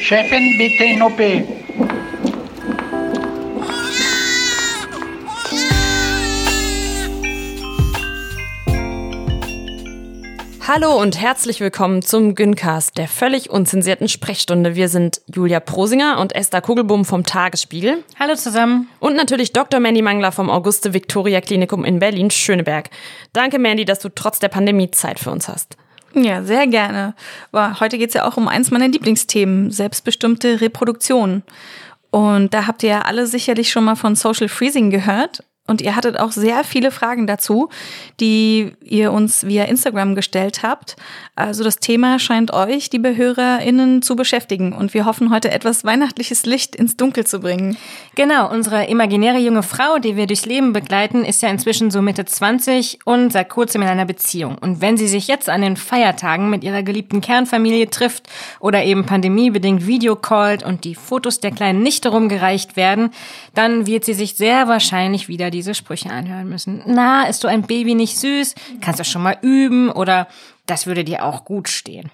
Chefin, bitte in Hallo und herzlich willkommen zum Güncast, der völlig unzensierten Sprechstunde. Wir sind Julia Prosinger und Esther Kugelbohm vom Tagesspiegel. Hallo zusammen. Und natürlich Dr. Mandy Mangler vom Auguste Victoria Klinikum in Berlin-Schöneberg. Danke, Mandy, dass du trotz der Pandemie Zeit für uns hast. Ja, sehr gerne. Aber heute geht's ja auch um eins meiner Lieblingsthemen, selbstbestimmte Reproduktion. Und da habt ihr ja alle sicherlich schon mal von Social Freezing gehört. Und ihr hattet auch sehr viele Fragen dazu, die ihr uns via Instagram gestellt habt. Also das Thema scheint euch, liebe HörerInnen, zu beschäftigen. Und wir hoffen heute etwas weihnachtliches Licht ins Dunkel zu bringen. Genau, unsere imaginäre junge Frau, die wir durchs Leben begleiten, ist ja inzwischen so Mitte 20 und seit kurzem in einer Beziehung. Und wenn sie sich jetzt an den Feiertagen mit ihrer geliebten Kernfamilie trifft oder eben pandemiebedingt Videocallt und die Fotos der kleinen Nichte rumgereicht werden, dann wird sie sich sehr wahrscheinlich wieder diese Sprüche anhören müssen. Na, ist so ein Baby nicht süß? Kannst du schon mal üben? Oder das würde dir auch gut stehen.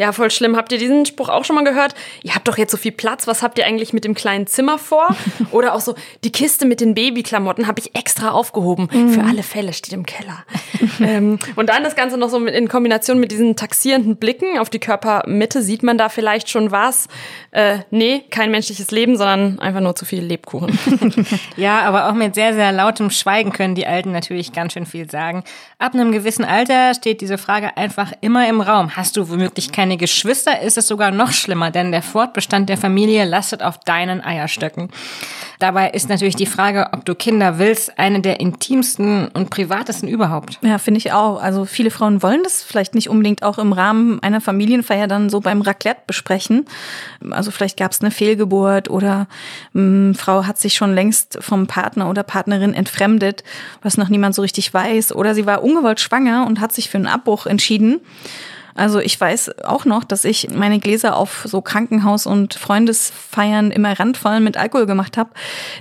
Ja, voll schlimm. Habt ihr diesen Spruch auch schon mal gehört? Ihr habt doch jetzt so viel Platz. Was habt ihr eigentlich mit dem kleinen Zimmer vor? Oder auch so, die Kiste mit den Babyklamotten habe ich extra aufgehoben. Mhm. Für alle Fälle steht im Keller. ähm, und dann das Ganze noch so in Kombination mit diesen taxierenden Blicken auf die Körpermitte. Sieht man da vielleicht schon was? Äh, nee, kein menschliches Leben, sondern einfach nur zu viel Lebkuchen. ja, aber auch mit sehr, sehr lautem Schweigen können die Alten natürlich ganz schön viel sagen. Ab einem gewissen Alter steht diese Frage einfach immer im Raum. Hast du womöglich keine Geschwister, ist es sogar noch schlimmer, denn der Fortbestand der Familie lastet auf deinen Eierstöcken. Dabei ist natürlich die Frage, ob du Kinder willst, eine der intimsten und privatesten überhaupt. Ja, finde ich auch. Also viele Frauen wollen das vielleicht nicht unbedingt auch im Rahmen einer Familienfeier dann so beim Raclette besprechen. Also vielleicht gab es eine Fehlgeburt oder mh, hm, Frau hat sich schon längst vom Partner oder Partnerin entfremdet, was noch niemand so richtig weiß. Oder sie war ungewollt schwanger und hat sich für einen Abbruch entschieden. Also ich weiß auch noch, dass ich meine Gläser auf so Krankenhaus- und Freundesfeiern immer randvoll mit Alkohol gemacht habe,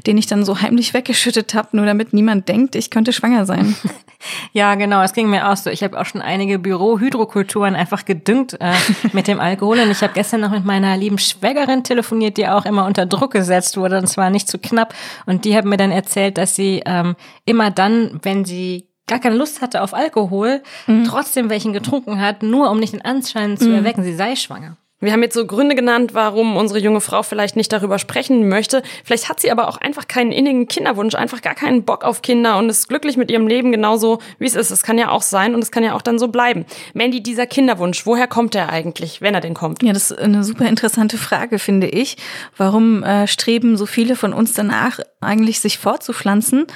den ich dann so heimlich weggeschüttet habe, nur damit niemand denkt, ich könnte schwanger sein. Ja, genau, es ging mir auch so. Ich habe auch schon einige Büro-Hydrokulturen einfach gedüngt äh, mit dem Alkohol. Und ich habe gestern noch mit meiner lieben Schwägerin telefoniert, die auch immer unter Druck gesetzt wurde, und zwar nicht zu knapp. Und die hat mir dann erzählt, dass sie ähm, immer dann, wenn sie gar keine Lust hatte auf Alkohol, mhm. trotzdem welchen getrunken hat, nur um nicht den Anschein zu mhm. erwecken, sie sei schwanger. Wir haben jetzt so Gründe genannt, warum unsere junge Frau vielleicht nicht darüber sprechen möchte. Vielleicht hat sie aber auch einfach keinen innigen Kinderwunsch, einfach gar keinen Bock auf Kinder und ist glücklich mit ihrem Leben genauso, wie es ist. Es kann ja auch sein und es kann ja auch dann so bleiben. Mandy, dieser Kinderwunsch, woher kommt der eigentlich, wenn er denn kommt? Ja, das ist eine super interessante Frage, finde ich. Warum äh, streben so viele von uns danach, eigentlich sich fortzupflanzen?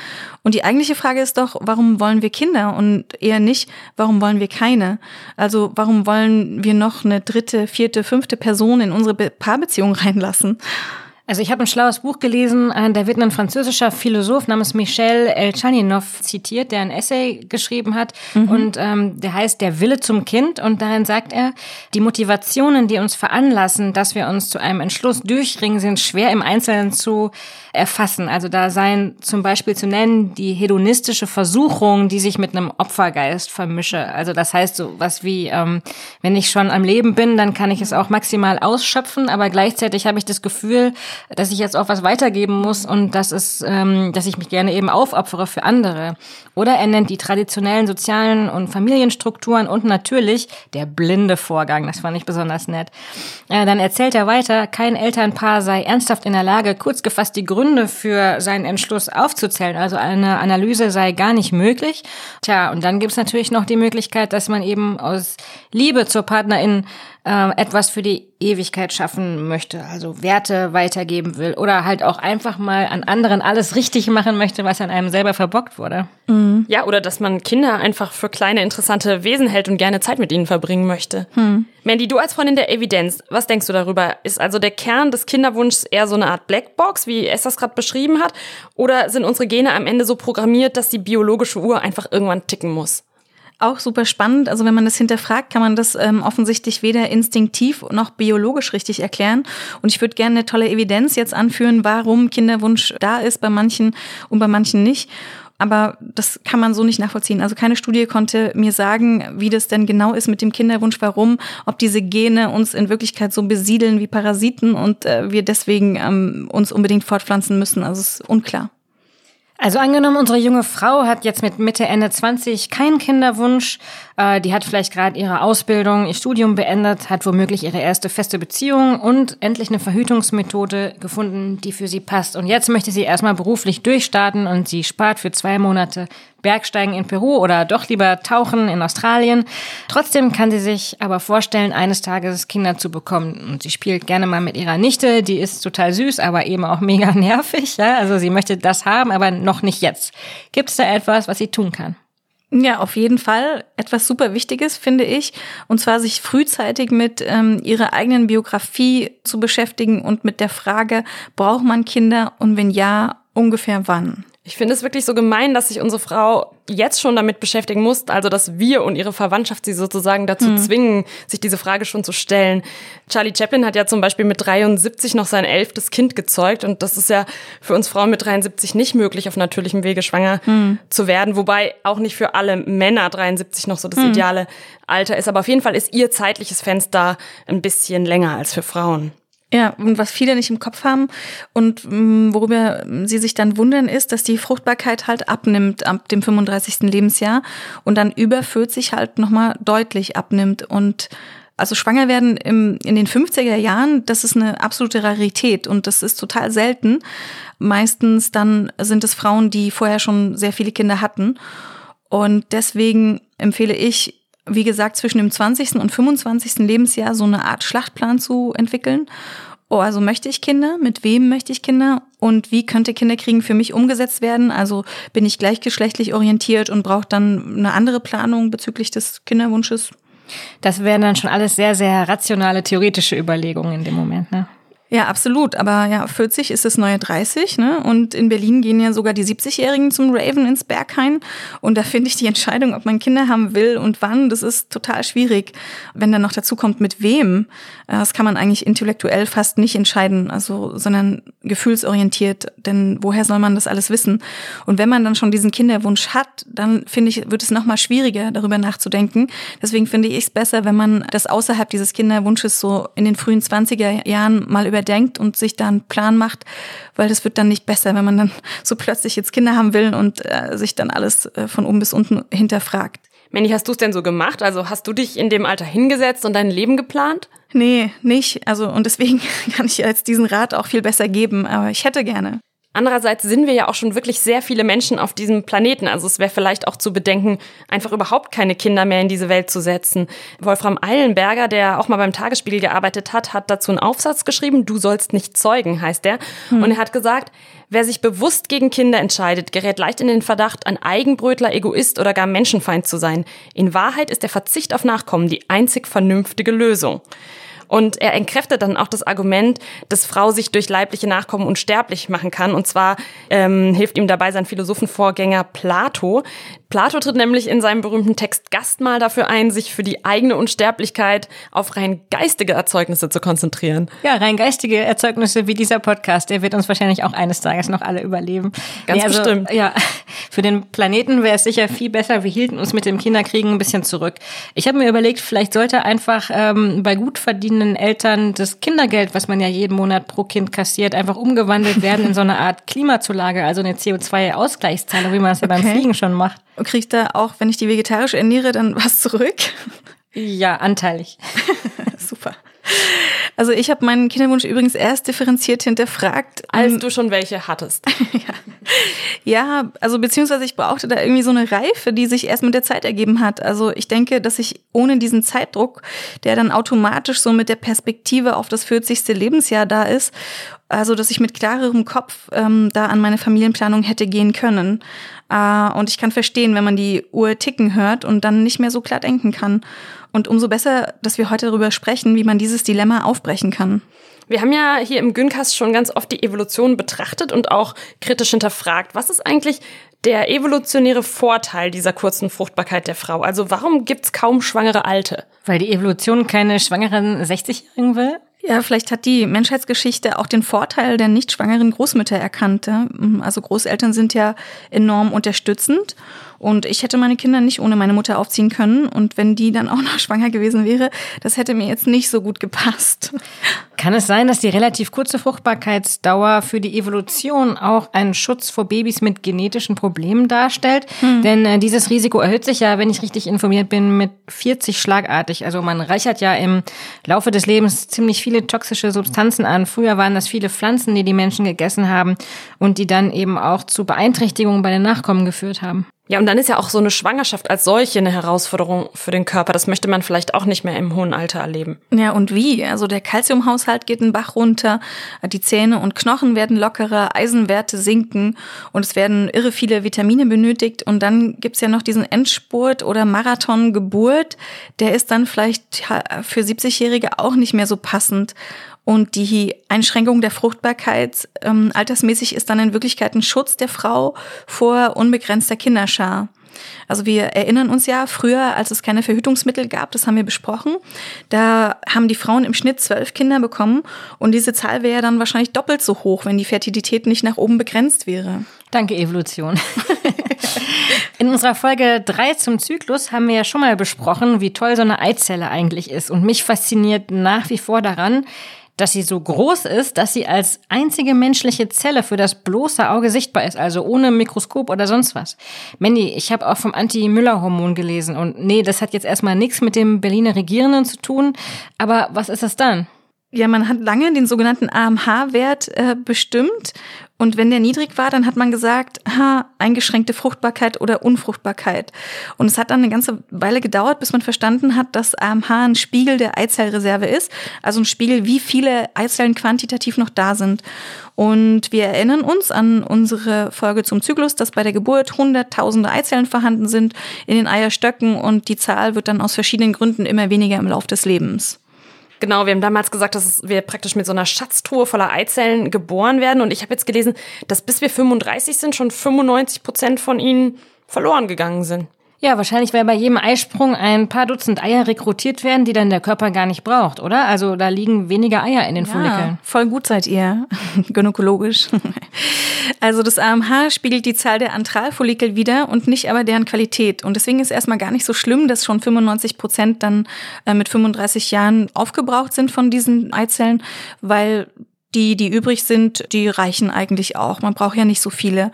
Und die eigentliche Frage ist doch, warum wollen wir Kinder und eher nicht, warum wollen wir keine? Also warum wollen wir noch eine dritte, vierte, fünfte Person in unsere Paarbeziehung reinlassen? Also ich habe ein schlaues Buch gelesen, äh, da wird ein französischer Philosoph namens Michel Elchaninov zitiert, der ein Essay geschrieben hat mhm. und ähm, der heißt Der Wille zum Kind und darin sagt er, die Motivationen, die uns veranlassen, dass wir uns zu einem Entschluss durchringen, sind schwer im Einzelnen zu erfassen. Also da seien zum Beispiel zu nennen die hedonistische Versuchung, die sich mit einem Opfergeist vermische. Also das heißt so was wie, ähm, wenn ich schon am Leben bin, dann kann ich es auch maximal ausschöpfen, aber gleichzeitig habe ich das Gefühl, dass ich jetzt auch was weitergeben muss und dass es, ähm, dass ich mich gerne eben aufopfere für andere. Oder er nennt die traditionellen sozialen und Familienstrukturen und natürlich der blinde Vorgang. Das fand ich besonders nett. Äh, dann erzählt er weiter, kein Elternpaar sei ernsthaft in der Lage, kurz gefasst die Gründe für seinen Entschluss aufzuzählen. Also eine Analyse sei gar nicht möglich. Tja, und dann gibt's natürlich noch die Möglichkeit, dass man eben aus Liebe zur Partnerin äh, etwas für die Ewigkeit schaffen möchte, also Werte weitergeben will oder halt auch einfach mal an anderen alles richtig machen möchte, was an einem selber verbockt wurde. Mhm. Ja, oder dass man Kinder einfach für kleine interessante Wesen hält und gerne Zeit mit ihnen verbringen möchte. Mhm. Mandy, du als Freundin der Evidenz, was denkst du darüber? Ist also der Kern des Kinderwunschs eher so eine Art Blackbox, wie es das gerade beschrieben hat? Oder sind unsere Gene am Ende so programmiert, dass die biologische Uhr einfach irgendwann ticken muss? Auch super spannend. Also wenn man das hinterfragt, kann man das ähm, offensichtlich weder instinktiv noch biologisch richtig erklären. Und ich würde gerne eine tolle Evidenz jetzt anführen, warum Kinderwunsch da ist bei manchen und bei manchen nicht. Aber das kann man so nicht nachvollziehen. Also keine Studie konnte mir sagen, wie das denn genau ist mit dem Kinderwunsch, warum, ob diese Gene uns in Wirklichkeit so besiedeln wie Parasiten und äh, wir deswegen ähm, uns unbedingt fortpflanzen müssen. Also es ist unklar. Also angenommen, unsere junge Frau hat jetzt mit Mitte, Ende 20 keinen Kinderwunsch. Äh, die hat vielleicht gerade ihre Ausbildung, ihr Studium beendet, hat womöglich ihre erste feste Beziehung und endlich eine Verhütungsmethode gefunden, die für sie passt. Und jetzt möchte sie erstmal beruflich durchstarten und sie spart für zwei Monate Bergsteigen in Peru oder doch lieber tauchen in Australien. Trotzdem kann sie sich aber vorstellen, eines Tages Kinder zu bekommen. Und sie spielt gerne mal mit ihrer Nichte, die ist total süß, aber eben auch mega nervig. Ja? Also sie möchte das haben, aber noch nicht jetzt. Gibt es da etwas, was sie tun kann? Ja, auf jeden Fall etwas super Wichtiges, finde ich. Und zwar sich frühzeitig mit ähm, ihrer eigenen Biografie zu beschäftigen und mit der Frage, braucht man Kinder und wenn ja, ungefähr wann? Ich finde es wirklich so gemein, dass sich unsere Frau jetzt schon damit beschäftigen muss, also dass wir und ihre Verwandtschaft sie sozusagen dazu mhm. zwingen, sich diese Frage schon zu stellen. Charlie Chaplin hat ja zum Beispiel mit 73 noch sein elftes Kind gezeugt und das ist ja für uns Frauen mit 73 nicht möglich, auf natürlichem Wege schwanger mhm. zu werden, wobei auch nicht für alle Männer 73 noch so das mhm. ideale Alter ist, aber auf jeden Fall ist ihr zeitliches Fenster ein bisschen länger als für Frauen. Ja, und was viele nicht im Kopf haben und mm, worüber sie sich dann wundern, ist, dass die Fruchtbarkeit halt abnimmt ab dem 35. Lebensjahr und dann über 40 halt nochmal deutlich abnimmt. Und also schwanger werden im, in den 50er Jahren, das ist eine absolute Rarität und das ist total selten. Meistens dann sind es Frauen, die vorher schon sehr viele Kinder hatten. Und deswegen empfehle ich, wie gesagt, zwischen dem 20. und 25. Lebensjahr so eine Art Schlachtplan zu entwickeln. Oh, also möchte ich Kinder? Mit wem möchte ich Kinder? Und wie könnte Kinderkriegen für mich umgesetzt werden? Also bin ich gleichgeschlechtlich orientiert und brauche dann eine andere Planung bezüglich des Kinderwunsches? Das wären dann schon alles sehr, sehr rationale, theoretische Überlegungen in dem Moment, ne? Ja, absolut. Aber ja, 40 ist das neue 30, ne? Und in Berlin gehen ja sogar die 70-Jährigen zum Raven ins Berghain. Und da finde ich die Entscheidung, ob man Kinder haben will und wann, das ist total schwierig. Wenn dann noch dazu kommt, mit wem, äh, das kann man eigentlich intellektuell fast nicht entscheiden, also, sondern gefühlsorientiert. Denn woher soll man das alles wissen? Und wenn man dann schon diesen Kinderwunsch hat, dann finde ich, wird es nochmal schwieriger, darüber nachzudenken. Deswegen finde ich es besser, wenn man das außerhalb dieses Kinderwunsches so in den frühen 20er Jahren mal über denkt und sich da einen Plan macht, weil das wird dann nicht besser, wenn man dann so plötzlich jetzt Kinder haben will und äh, sich dann alles äh, von oben bis unten hinterfragt. Manny, hast du es denn so gemacht? Also hast du dich in dem Alter hingesetzt und dein Leben geplant? Nee, nicht. Also und deswegen kann ich jetzt diesen Rat auch viel besser geben, aber ich hätte gerne. Andererseits sind wir ja auch schon wirklich sehr viele Menschen auf diesem Planeten. Also es wäre vielleicht auch zu bedenken, einfach überhaupt keine Kinder mehr in diese Welt zu setzen. Wolfram Eilenberger, der auch mal beim Tagesspiegel gearbeitet hat, hat dazu einen Aufsatz geschrieben, Du sollst nicht zeugen, heißt der. Hm. Und er hat gesagt, wer sich bewusst gegen Kinder entscheidet, gerät leicht in den Verdacht, ein Eigenbrötler, Egoist oder gar Menschenfeind zu sein. In Wahrheit ist der Verzicht auf Nachkommen die einzig vernünftige Lösung. Und er entkräftet dann auch das Argument, dass Frau sich durch leibliche Nachkommen unsterblich machen kann. Und zwar ähm, hilft ihm dabei sein Philosophenvorgänger Plato, Plato tritt nämlich in seinem berühmten Text Gastmahl dafür ein, sich für die eigene Unsterblichkeit auf rein geistige Erzeugnisse zu konzentrieren. Ja, rein geistige Erzeugnisse wie dieser Podcast, der wird uns wahrscheinlich auch eines Tages noch alle überleben. Ganz nee, also, bestimmt. Ja, für den Planeten wäre es sicher viel besser, wir hielten uns mit dem Kinderkriegen ein bisschen zurück. Ich habe mir überlegt, vielleicht sollte einfach ähm, bei gut verdienenden Eltern das Kindergeld, was man ja jeden Monat pro Kind kassiert, einfach umgewandelt werden in so eine Art Klimazulage, also eine CO2-Ausgleichszahlung, wie man es ja okay. beim Fliegen schon macht. Kriege ich da auch, wenn ich die vegetarisch ernähre, dann was zurück? Ja, anteilig. Super. Also ich habe meinen Kinderwunsch übrigens erst differenziert hinterfragt. Als du schon welche hattest. ja. ja, also beziehungsweise ich brauchte da irgendwie so eine Reife, die sich erst mit der Zeit ergeben hat. Also ich denke, dass ich ohne diesen Zeitdruck, der dann automatisch so mit der Perspektive auf das 40. Lebensjahr da ist, also dass ich mit klarerem Kopf ähm, da an meine Familienplanung hätte gehen können. Äh, und ich kann verstehen, wenn man die Uhr ticken hört und dann nicht mehr so klar denken kann. Und umso besser, dass wir heute darüber sprechen, wie man dieses Dilemma aufbrechen kann. Wir haben ja hier im Güncast schon ganz oft die Evolution betrachtet und auch kritisch hinterfragt. Was ist eigentlich der evolutionäre Vorteil dieser kurzen Fruchtbarkeit der Frau? Also warum gibt's kaum schwangere Alte? Weil die Evolution keine schwangeren 60-Jährigen will? Ja, vielleicht hat die Menschheitsgeschichte auch den Vorteil der nicht schwangeren Großmütter erkannt. Also Großeltern sind ja enorm unterstützend und ich hätte meine Kinder nicht ohne meine Mutter aufziehen können. Und wenn die dann auch noch schwanger gewesen wäre, das hätte mir jetzt nicht so gut gepasst. Kann es sein, dass die relativ kurze Fruchtbarkeitsdauer für die Evolution auch einen Schutz vor Babys mit genetischen Problemen darstellt? Hm. Denn äh, dieses Risiko erhöht sich ja, wenn ich richtig informiert bin, mit 40 schlagartig. Also man reichert ja im Laufe des Lebens ziemlich viele toxische Substanzen an. Früher waren das viele Pflanzen, die die Menschen gegessen haben und die dann eben auch zu Beeinträchtigungen bei den Nachkommen geführt haben. Ja, und dann ist ja auch so eine Schwangerschaft als solche eine Herausforderung für den Körper. Das möchte man vielleicht auch nicht mehr im hohen Alter erleben. Ja, und wie? Also der Kalziumhaushalt geht einen Bach runter, die Zähne und Knochen werden lockerer, Eisenwerte sinken und es werden irre viele Vitamine benötigt. Und dann gibt's ja noch diesen Endspurt oder Marathongeburt. Der ist dann vielleicht für 70-Jährige auch nicht mehr so passend. Und die Einschränkung der Fruchtbarkeit ähm, altersmäßig ist dann in Wirklichkeit ein Schutz der Frau vor unbegrenzter Kinderschar. Also wir erinnern uns ja früher, als es keine Verhütungsmittel gab, das haben wir besprochen, da haben die Frauen im Schnitt zwölf Kinder bekommen und diese Zahl wäre dann wahrscheinlich doppelt so hoch, wenn die Fertilität nicht nach oben begrenzt wäre. Danke, Evolution. In unserer Folge 3 zum Zyklus haben wir ja schon mal besprochen, wie toll so eine Eizelle eigentlich ist. Und mich fasziniert nach wie vor daran, dass sie so groß ist, dass sie als einzige menschliche Zelle für das bloße Auge sichtbar ist, also ohne Mikroskop oder sonst was. Mandy, ich habe auch vom Anti-Müller-Hormon gelesen und nee, das hat jetzt erstmal nichts mit dem Berliner Regierenden zu tun, aber was ist das dann? Ja, man hat lange den sogenannten AMH-Wert äh, bestimmt und wenn der niedrig war, dann hat man gesagt, ha, eingeschränkte Fruchtbarkeit oder Unfruchtbarkeit. Und es hat dann eine ganze Weile gedauert, bis man verstanden hat, dass AMH ein Spiegel der Eizellreserve ist, also ein Spiegel, wie viele Eizellen quantitativ noch da sind. Und wir erinnern uns an unsere Folge zum Zyklus, dass bei der Geburt hunderttausende Eizellen vorhanden sind in den Eierstöcken und die Zahl wird dann aus verschiedenen Gründen immer weniger im Lauf des Lebens. Genau, wir haben damals gesagt, dass wir praktisch mit so einer Schatztruhe voller Eizellen geboren werden. Und ich habe jetzt gelesen, dass bis wir 35 sind, schon 95 Prozent von ihnen verloren gegangen sind. Ja, wahrscheinlich, weil bei jedem Eisprung ein paar Dutzend Eier rekrutiert werden, die dann der Körper gar nicht braucht, oder? Also da liegen weniger Eier in den ja, Follikeln. Voll gut seid ihr, gynäkologisch. Also das AMH spiegelt die Zahl der Antralfollikel wieder und nicht aber deren Qualität. Und deswegen ist erstmal gar nicht so schlimm, dass schon 95 Prozent dann äh, mit 35 Jahren aufgebraucht sind von diesen Eizellen, weil die, die übrig sind, die reichen eigentlich auch. Man braucht ja nicht so viele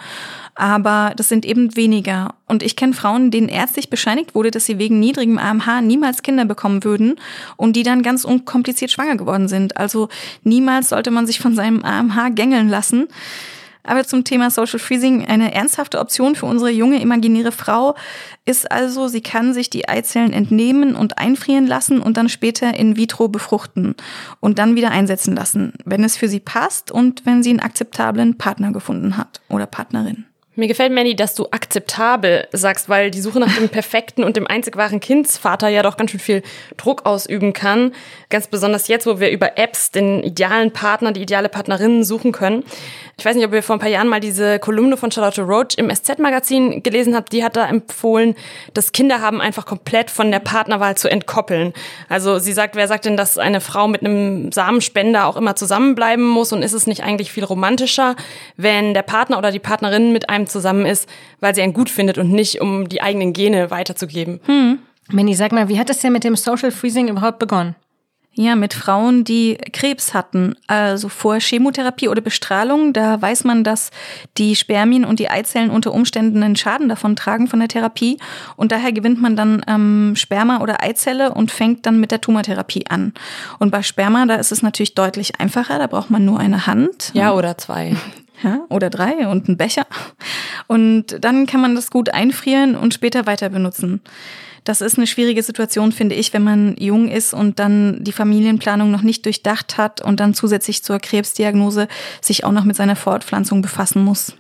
aber das sind eben weniger. Und ich kenne Frauen, denen ärztlich bescheinigt wurde, dass sie wegen niedrigem AMH niemals Kinder bekommen würden und die dann ganz unkompliziert schwanger geworden sind. Also niemals sollte man sich von seinem AMH gängeln lassen. Aber zum Thema Social Freezing, eine ernsthafte Option für unsere junge imaginäre Frau ist also, sie kann sich die Eizellen entnehmen und einfrieren lassen und dann später in vitro befruchten und dann wieder einsetzen lassen, wenn es für sie passt und wenn sie einen akzeptablen Partner gefunden hat oder Partnerin. Mir gefällt, Manny, dass du akzeptabel sagst, weil die Suche nach dem perfekten und dem einzig wahren Kindsvater ja doch ganz schön viel Druck ausüben kann. Ganz besonders jetzt, wo wir über Apps den idealen Partner, die ideale Partnerin suchen können. Ich weiß nicht, ob ihr vor ein paar Jahren mal diese Kolumne von Charlotte Roach im SZ-Magazin gelesen habt. Die hat da empfohlen, das Kinder haben einfach komplett von der Partnerwahl zu entkoppeln. Also sie sagt, wer sagt denn, dass eine Frau mit einem Samenspender auch immer zusammenbleiben muss? Und ist es nicht eigentlich viel romantischer, wenn der Partner oder die Partnerin mit einem zusammen ist, weil sie einen gut findet und nicht, um die eigenen Gene weiterzugeben? Hm. Manny, sag mal, wie hat es denn mit dem Social Freezing überhaupt begonnen? Ja, mit Frauen, die Krebs hatten, also vor Chemotherapie oder Bestrahlung, da weiß man, dass die Spermien und die Eizellen unter Umständen einen Schaden davon tragen von der Therapie und daher gewinnt man dann ähm, Sperma oder Eizelle und fängt dann mit der Tumortherapie an. Und bei Sperma, da ist es natürlich deutlich einfacher, da braucht man nur eine Hand. Ja, oder zwei. Ja, oder drei und einen Becher. Und dann kann man das gut einfrieren und später weiter benutzen. Das ist eine schwierige Situation, finde ich, wenn man jung ist und dann die Familienplanung noch nicht durchdacht hat und dann zusätzlich zur Krebsdiagnose sich auch noch mit seiner Fortpflanzung befassen muss.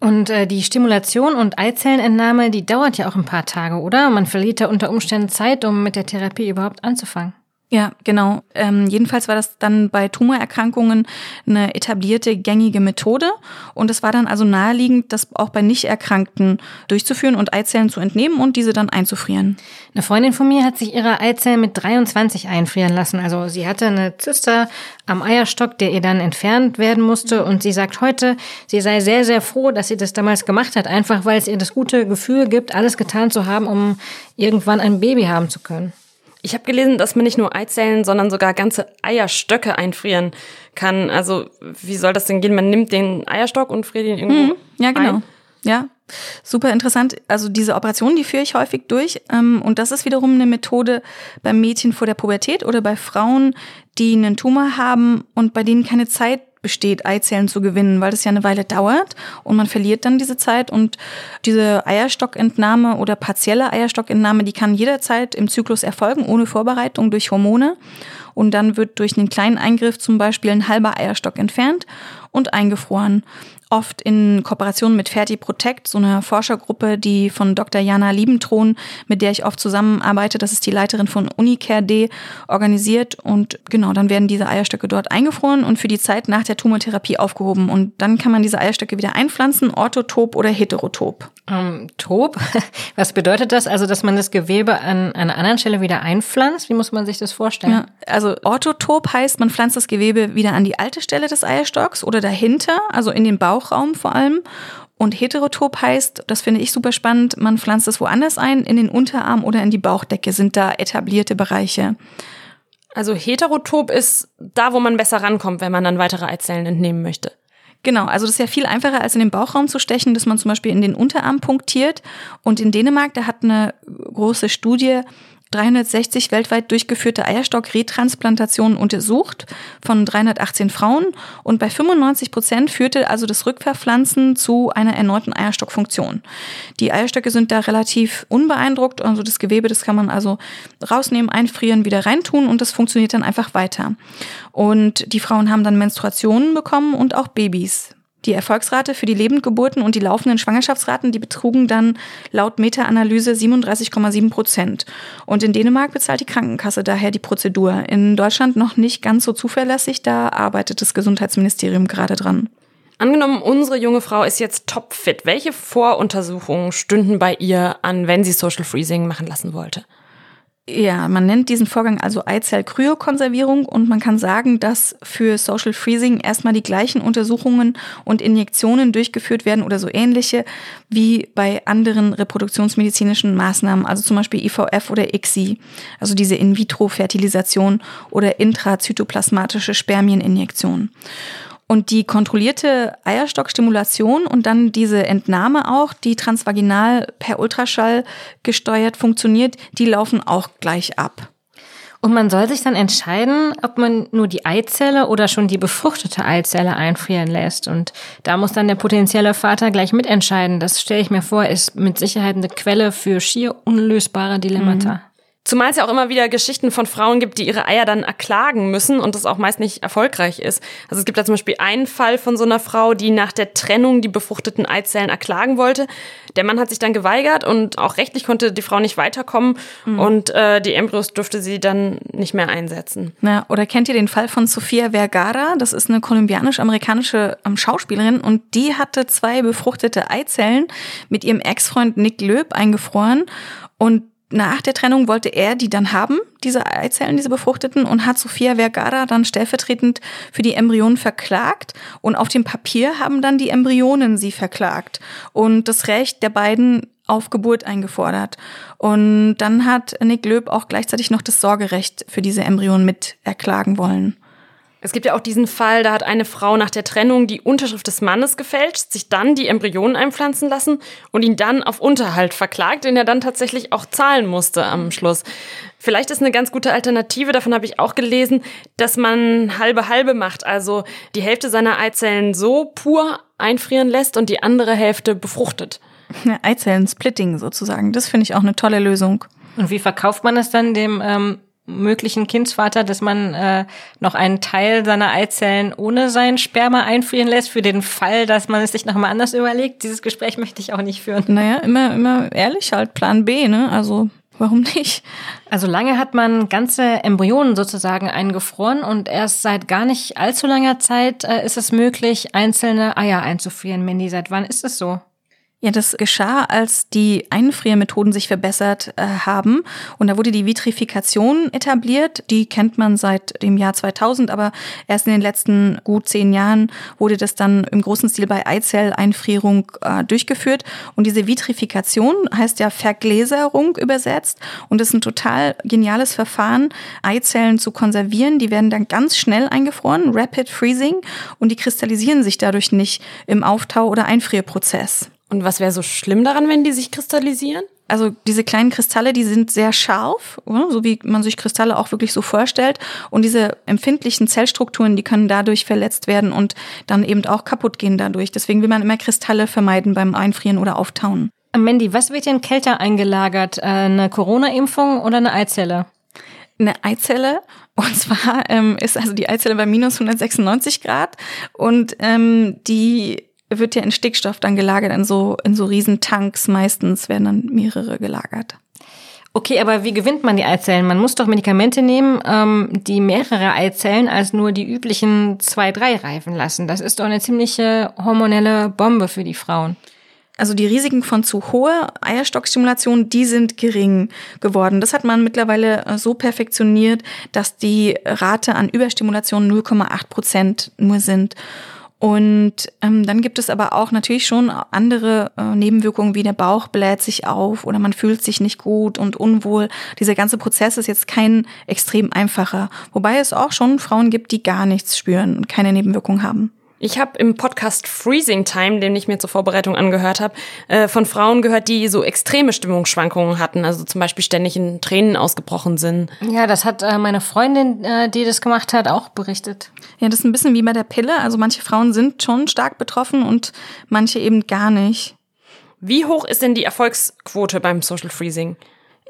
Und äh, die Stimulation und Eizellenentnahme, die dauert ja auch ein paar Tage, oder? Man verliert da unter Umständen Zeit, um mit der Therapie überhaupt anzufangen. Ja, genau. Ähm, jedenfalls war das dann bei Tumorerkrankungen eine etablierte, gängige Methode. Und es war dann also naheliegend, das auch bei Nicht-Erkrankten durchzuführen und Eizellen zu entnehmen und diese dann einzufrieren. Eine Freundin von mir hat sich ihre Eizellen mit 23 einfrieren lassen. Also sie hatte eine Zyste am Eierstock, der ihr dann entfernt werden musste. Und sie sagt heute, sie sei sehr, sehr froh, dass sie das damals gemacht hat. Einfach weil es ihr das gute Gefühl gibt, alles getan zu haben, um irgendwann ein Baby haben zu können. Ich habe gelesen, dass man nicht nur Eizellen, sondern sogar ganze Eierstöcke einfrieren kann. Also wie soll das denn gehen? Man nimmt den Eierstock und friert ihn irgendwo Mhm. Ja, genau. ein? Ja, super interessant. Also diese Operation, die führe ich häufig durch. Ähm, und das ist wiederum eine Methode bei Mädchen vor der Pubertät oder bei Frauen, die einen Tumor haben und bei denen keine Zeit besteht, Eizellen zu gewinnen, weil das ja eine Weile dauert und man verliert dann diese Zeit und diese Eierstockentnahme oder partielle Eierstockentnahme, die kann jederzeit im Zyklus erfolgen, ohne Vorbereitung durch Hormone und dann wird durch einen kleinen Eingriff zum Beispiel ein halber Eierstock entfernt und eingefroren. Oft in Kooperation mit Ferti Protect, so einer Forschergruppe, die von Dr. Jana Liebentron, mit der ich oft zusammenarbeite, das ist die Leiterin von Unicare D, organisiert. Und genau, dann werden diese Eierstöcke dort eingefroren und für die Zeit nach der Tumortherapie aufgehoben. Und dann kann man diese Eierstöcke wieder einpflanzen, orthotop oder heterotop. Ähm, Top, was bedeutet das? Also, dass man das Gewebe an einer anderen Stelle wieder einpflanzt? Wie muss man sich das vorstellen? Ja, also orthotop heißt, man pflanzt das Gewebe wieder an die alte Stelle des Eierstocks oder dahinter, also in den Bauchraum vor allem. Und heterotop heißt, das finde ich super spannend, man pflanzt es woanders ein, in den Unterarm oder in die Bauchdecke sind da etablierte Bereiche. Also heterotop ist da, wo man besser rankommt, wenn man dann weitere Eizellen entnehmen möchte. Genau, also das ist ja viel einfacher, als in den Bauchraum zu stechen, dass man zum Beispiel in den Unterarm punktiert. Und in Dänemark, da hat eine große Studie 360 weltweit durchgeführte Eierstock-Retransplantationen untersucht von 318 Frauen und bei 95 Prozent führte also das Rückverpflanzen zu einer erneuten Eierstockfunktion. Die Eierstöcke sind da relativ unbeeindruckt, also das Gewebe, das kann man also rausnehmen, einfrieren, wieder reintun und das funktioniert dann einfach weiter. Und die Frauen haben dann Menstruationen bekommen und auch Babys. Die Erfolgsrate für die Lebendgeburten und die laufenden Schwangerschaftsraten, die betrugen dann laut Meta-Analyse 37,7 Prozent. Und in Dänemark bezahlt die Krankenkasse daher die Prozedur. In Deutschland noch nicht ganz so zuverlässig, da arbeitet das Gesundheitsministerium gerade dran. Angenommen, unsere junge Frau ist jetzt topfit. Welche Voruntersuchungen stünden bei ihr an, wenn sie Social Freezing machen lassen wollte? Ja, man nennt diesen Vorgang also Eizell-Kryokonservierung und man kann sagen, dass für Social Freezing erstmal die gleichen Untersuchungen und Injektionen durchgeführt werden oder so ähnliche wie bei anderen reproduktionsmedizinischen Maßnahmen, also zum Beispiel IVF oder ICSI, also diese In-vitro-Fertilisation oder intrazytoplasmatische Spermieninjektion. Und die kontrollierte Eierstockstimulation und dann diese Entnahme auch, die transvaginal per Ultraschall gesteuert funktioniert, die laufen auch gleich ab. Und man soll sich dann entscheiden, ob man nur die Eizelle oder schon die befruchtete Eizelle einfrieren lässt. Und da muss dann der potenzielle Vater gleich mitentscheiden. Das stelle ich mir vor, ist mit Sicherheit eine Quelle für schier unlösbare Dilemmata. Mhm. Zumal es ja auch immer wieder Geschichten von Frauen gibt, die ihre Eier dann erklagen müssen und das auch meist nicht erfolgreich ist. Also es gibt da zum Beispiel einen Fall von so einer Frau, die nach der Trennung die befruchteten Eizellen erklagen wollte. Der Mann hat sich dann geweigert und auch rechtlich konnte die Frau nicht weiterkommen mhm. und äh, die Embryos durfte sie dann nicht mehr einsetzen. Na, oder kennt ihr den Fall von Sofia Vergara? Das ist eine kolumbianisch-amerikanische ähm, Schauspielerin und die hatte zwei befruchtete Eizellen mit ihrem Ex-Freund Nick Löb eingefroren und nach der Trennung wollte er die dann haben, diese Eizellen, diese befruchteten, und hat Sofia Vergara dann stellvertretend für die Embryonen verklagt. Und auf dem Papier haben dann die Embryonen sie verklagt und das Recht der beiden auf Geburt eingefordert. Und dann hat Nick Löb auch gleichzeitig noch das Sorgerecht für diese Embryonen mit erklagen wollen. Es gibt ja auch diesen Fall, da hat eine Frau nach der Trennung die Unterschrift des Mannes gefälscht, sich dann die Embryonen einpflanzen lassen und ihn dann auf Unterhalt verklagt, den er dann tatsächlich auch zahlen musste am Schluss. Vielleicht ist eine ganz gute Alternative, davon habe ich auch gelesen, dass man halbe halbe macht, also die Hälfte seiner Eizellen so pur einfrieren lässt und die andere Hälfte befruchtet. Eizellen-Splitting sozusagen, das finde ich auch eine tolle Lösung. Und wie verkauft man es dann dem ähm, möglichen Kindsvater, dass man äh, noch einen Teil seiner Eizellen ohne sein Sperma einfrieren lässt, für den Fall, dass man es sich nochmal anders überlegt. Dieses Gespräch möchte ich auch nicht führen. Naja, immer, immer ehrlich halt, Plan B, ne? Also Warum nicht? Also lange hat man ganze Embryonen sozusagen eingefroren und erst seit gar nicht allzu langer Zeit äh, ist es möglich, einzelne Eier einzufrieren. Mandy, seit wann ist es so? Ja, das geschah, als die Einfriermethoden sich verbessert äh, haben. Und da wurde die Vitrifikation etabliert. Die kennt man seit dem Jahr 2000, aber erst in den letzten gut zehn Jahren wurde das dann im großen Stil bei Eizelleinfrierung äh, durchgeführt. Und diese Vitrifikation heißt ja Vergläserung übersetzt. Und das ist ein total geniales Verfahren, Eizellen zu konservieren. Die werden dann ganz schnell eingefroren, Rapid Freezing, und die kristallisieren sich dadurch nicht im Auftau- oder Einfrierprozess. Und was wäre so schlimm daran, wenn die sich kristallisieren? Also diese kleinen Kristalle, die sind sehr scharf, so wie man sich Kristalle auch wirklich so vorstellt. Und diese empfindlichen Zellstrukturen, die können dadurch verletzt werden und dann eben auch kaputt gehen dadurch. Deswegen will man immer Kristalle vermeiden beim Einfrieren oder Auftauen. Mandy, was wird denn kälter eingelagert? Äh, eine Corona-Impfung oder eine Eizelle? Eine Eizelle. Und zwar ähm, ist also die Eizelle bei minus 196 Grad und ähm, die wird ja in Stickstoff dann gelagert, in so, in so Riesentanks meistens werden dann mehrere gelagert. Okay, aber wie gewinnt man die Eizellen? Man muss doch Medikamente nehmen, ähm, die mehrere Eizellen als nur die üblichen zwei, drei reifen lassen. Das ist doch eine ziemliche hormonelle Bombe für die Frauen. Also die Risiken von zu hoher Eierstockstimulation, die sind gering geworden. Das hat man mittlerweile äh, so perfektioniert, dass die Rate an Überstimulation 0,8 Prozent nur sind. Und ähm, dann gibt es aber auch natürlich schon andere äh, Nebenwirkungen, wie der Bauch bläht sich auf oder man fühlt sich nicht gut und unwohl. Dieser ganze Prozess ist jetzt kein extrem einfacher, wobei es auch schon Frauen gibt, die gar nichts spüren und keine Nebenwirkungen haben. Ich habe im Podcast Freezing Time, den ich mir zur Vorbereitung angehört habe, äh, von Frauen gehört, die so extreme Stimmungsschwankungen hatten, also zum Beispiel ständig in Tränen ausgebrochen sind. Ja, das hat äh, meine Freundin, äh, die das gemacht hat, auch berichtet. Ja, das ist ein bisschen wie bei der Pille. Also manche Frauen sind schon stark betroffen und manche eben gar nicht. Wie hoch ist denn die Erfolgsquote beim Social Freezing?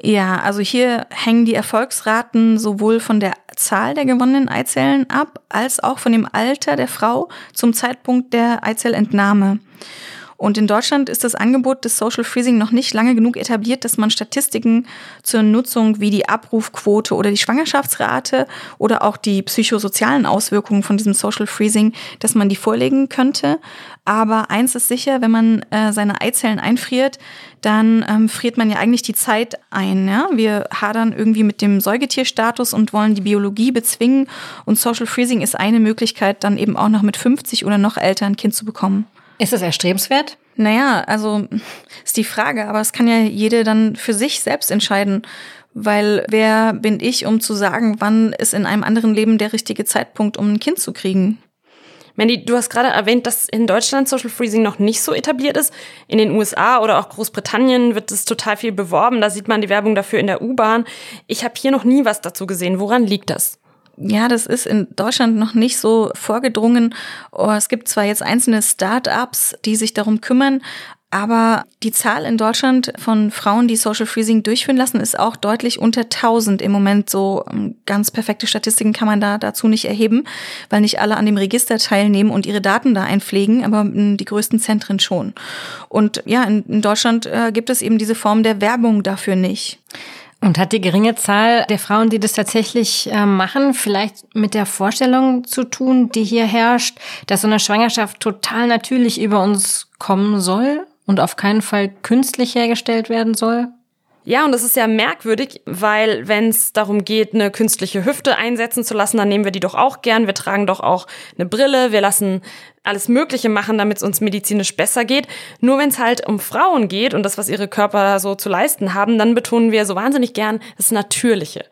Ja, also hier hängen die Erfolgsraten sowohl von der Zahl der gewonnenen Eizellen ab, als auch von dem Alter der Frau zum Zeitpunkt der Eizellentnahme. Und in Deutschland ist das Angebot des Social Freezing noch nicht lange genug etabliert, dass man Statistiken zur Nutzung wie die Abrufquote oder die Schwangerschaftsrate oder auch die psychosozialen Auswirkungen von diesem Social Freezing, dass man die vorlegen könnte. Aber eins ist sicher, wenn man äh, seine Eizellen einfriert, dann ähm, friert man ja eigentlich die Zeit ein. Ja? Wir hadern irgendwie mit dem Säugetierstatus und wollen die Biologie bezwingen. Und Social Freezing ist eine Möglichkeit, dann eben auch noch mit 50 oder noch älter ein Kind zu bekommen. Ist das erstrebenswert? Naja, also ist die Frage, aber es kann ja jede dann für sich selbst entscheiden. Weil wer bin ich, um zu sagen, wann ist in einem anderen Leben der richtige Zeitpunkt, um ein Kind zu kriegen? Mandy, du hast gerade erwähnt, dass in Deutschland Social Freezing noch nicht so etabliert ist. In den USA oder auch Großbritannien wird es total viel beworben. Da sieht man die Werbung dafür in der U-Bahn. Ich habe hier noch nie was dazu gesehen. Woran liegt das? Ja, das ist in Deutschland noch nicht so vorgedrungen. Oh, es gibt zwar jetzt einzelne Start-ups, die sich darum kümmern, aber die Zahl in Deutschland von Frauen, die Social Freezing durchführen lassen, ist auch deutlich unter 1000 im Moment. So ähm, ganz perfekte Statistiken kann man da dazu nicht erheben, weil nicht alle an dem Register teilnehmen und ihre Daten da einpflegen, aber hm, die größten Zentren schon. Und ja, in, Deutschland äh, gibt es eben diese Form der Werbung dafür nicht. Und hat die geringe Zahl der Frauen, die das tatsächlich äh, machen, vielleicht mit der Vorstellung zu tun, die hier herrscht, dass so eine Schwangerschaft total natürlich über uns kommen soll und auf keinen Fall künstlich hergestellt werden soll? Ja, und das ist ja merkwürdig, weil wenn es darum geht, eine künstliche Hüfte einsetzen zu lassen, dann nehmen wir die doch auch gern. Wir tragen doch auch eine Brille, wir lassen alles Mögliche machen, damit es uns medizinisch besser geht. Nur wenn es halt um Frauen geht und das, was ihre Körper so zu leisten haben, dann betonen wir so wahnsinnig gern das Natürliche.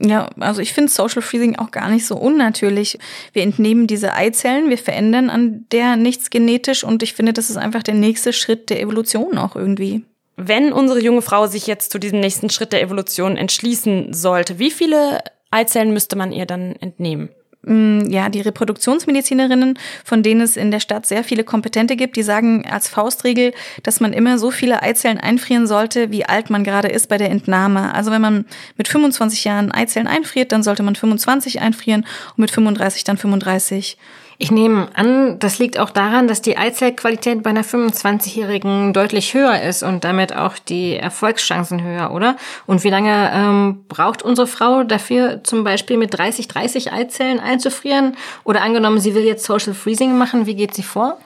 Ja, also ich finde Social Freezing auch gar nicht so unnatürlich. Wir entnehmen diese Eizellen, wir verändern an der nichts genetisch und ich finde, das ist einfach der nächste Schritt der Evolution auch irgendwie. Wenn unsere junge Frau sich jetzt zu diesem nächsten Schritt der Evolution entschließen sollte, wie viele Eizellen müsste man ihr dann entnehmen? Mm, ja, die Reproduktionsmedizinerinnen, von denen es in der Stadt sehr viele Kompetente gibt, die sagen als Faustregel, dass man immer so viele Eizellen einfrieren sollte, wie alt man gerade ist bei der Entnahme. Also wenn man mit 25 Jahren Eizellen einfriert, dann sollte man 25 einfrieren und mit 35 dann 35. Ich nehme an, das liegt auch daran, dass die Eizellqualität bei einer 25-Jährigen deutlich höher ist und damit auch die Erfolgschancen höher, oder? Und wie lange ähm, braucht unsere Frau dafür, zum Beispiel mit 30, 30 Eizellen einzufrieren? Oder angenommen, sie will jetzt Social Freezing machen, wie geht sie vor?